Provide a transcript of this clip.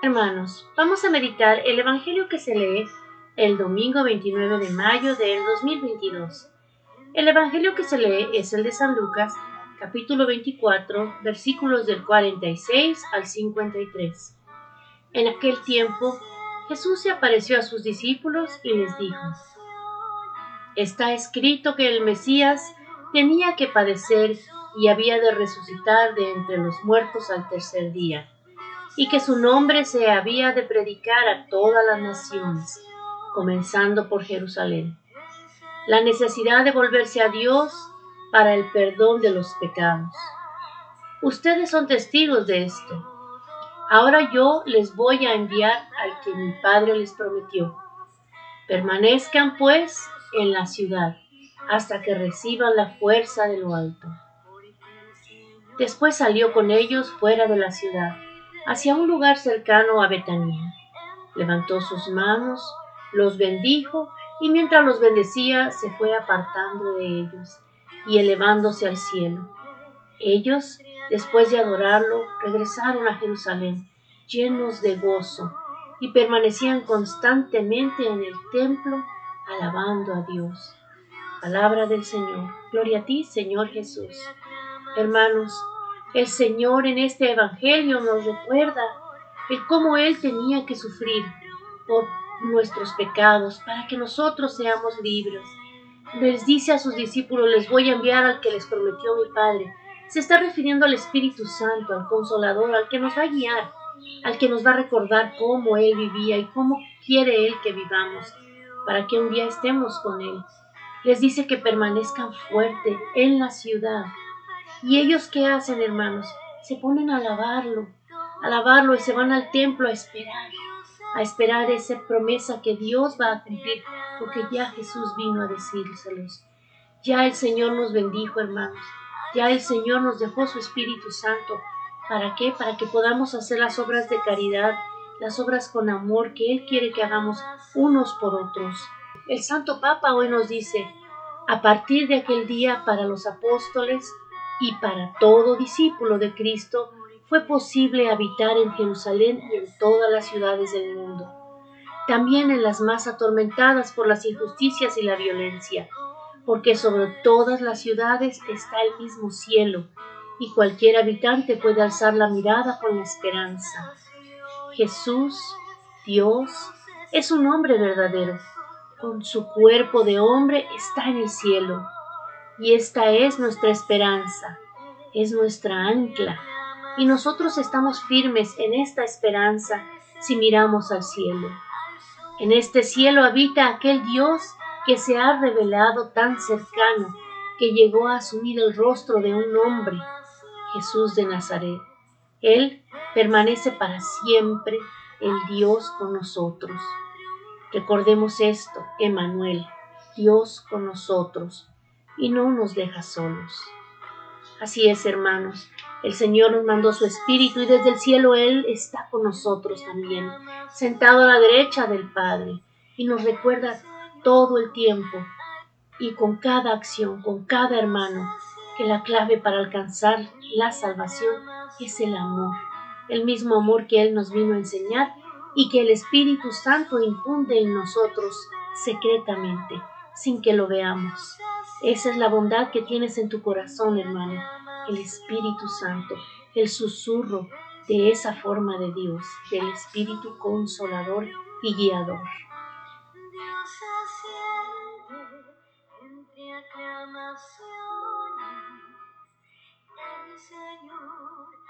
Hermanos, vamos a meditar el Evangelio que se lee el domingo 29 de mayo del 2022. El Evangelio que se lee es el de San Lucas, capítulo 24, versículos del 46 al 53. En aquel tiempo, Jesús se apareció a sus discípulos y les dijo, Está escrito que el Mesías tenía que padecer y había de resucitar de entre los muertos al tercer día y que su nombre se había de predicar a todas las naciones, comenzando por Jerusalén. La necesidad de volverse a Dios para el perdón de los pecados. Ustedes son testigos de esto. Ahora yo les voy a enviar al que mi Padre les prometió. Permanezcan pues en la ciudad hasta que reciban la fuerza de lo alto. Después salió con ellos fuera de la ciudad hacia un lugar cercano a Betania. Levantó sus manos, los bendijo y mientras los bendecía se fue apartando de ellos y elevándose al cielo. Ellos, después de adorarlo, regresaron a Jerusalén llenos de gozo y permanecían constantemente en el templo alabando a Dios. Palabra del Señor. Gloria a ti, Señor Jesús. Hermanos, el Señor en este Evangelio nos recuerda el cómo Él tenía que sufrir por nuestros pecados para que nosotros seamos libres. Les dice a sus discípulos, les voy a enviar al que les prometió mi Padre. Se está refiriendo al Espíritu Santo, al Consolador, al que nos va a guiar, al que nos va a recordar cómo Él vivía y cómo quiere Él que vivamos, para que un día estemos con Él. Les dice que permanezcan fuertes en la ciudad, ¿Y ellos qué hacen, hermanos? Se ponen a alabarlo, a alabarlo y se van al templo a esperar, a esperar esa promesa que Dios va a cumplir, porque ya Jesús vino a decírselos. Ya el Señor nos bendijo, hermanos. Ya el Señor nos dejó su Espíritu Santo. ¿Para qué? Para que podamos hacer las obras de caridad, las obras con amor que Él quiere que hagamos unos por otros. El Santo Papa hoy nos dice, a partir de aquel día para los apóstoles, y para todo discípulo de Cristo fue posible habitar en Jerusalén y en todas las ciudades del mundo, también en las más atormentadas por las injusticias y la violencia, porque sobre todas las ciudades está el mismo cielo, y cualquier habitante puede alzar la mirada con esperanza. Jesús, Dios, es un hombre verdadero. Con su cuerpo de hombre está en el cielo y esta es nuestra esperanza, es nuestra ancla, y nosotros estamos firmes en esta esperanza si miramos al cielo. En este cielo habita aquel Dios que se ha revelado tan cercano, que llegó a asumir el rostro de un hombre, Jesús de Nazaret. Él permanece para siempre el Dios con nosotros. Recordemos esto, Emanuel, Dios con nosotros y no nos deja solos. Así es, hermanos, el Señor nos mandó su Espíritu y desde el cielo Él está con nosotros también, sentado a la derecha del Padre, y nos recuerda todo el tiempo y con cada acción, con cada hermano, que la clave para alcanzar la salvación es el amor, el mismo amor que Él nos vino a enseñar y que el Espíritu Santo infunde en nosotros secretamente, sin que lo veamos. Esa es la bondad que tienes en tu corazón, hermano, el Espíritu Santo, el susurro de esa forma de Dios, del Espíritu Consolador y Guiador. Señor.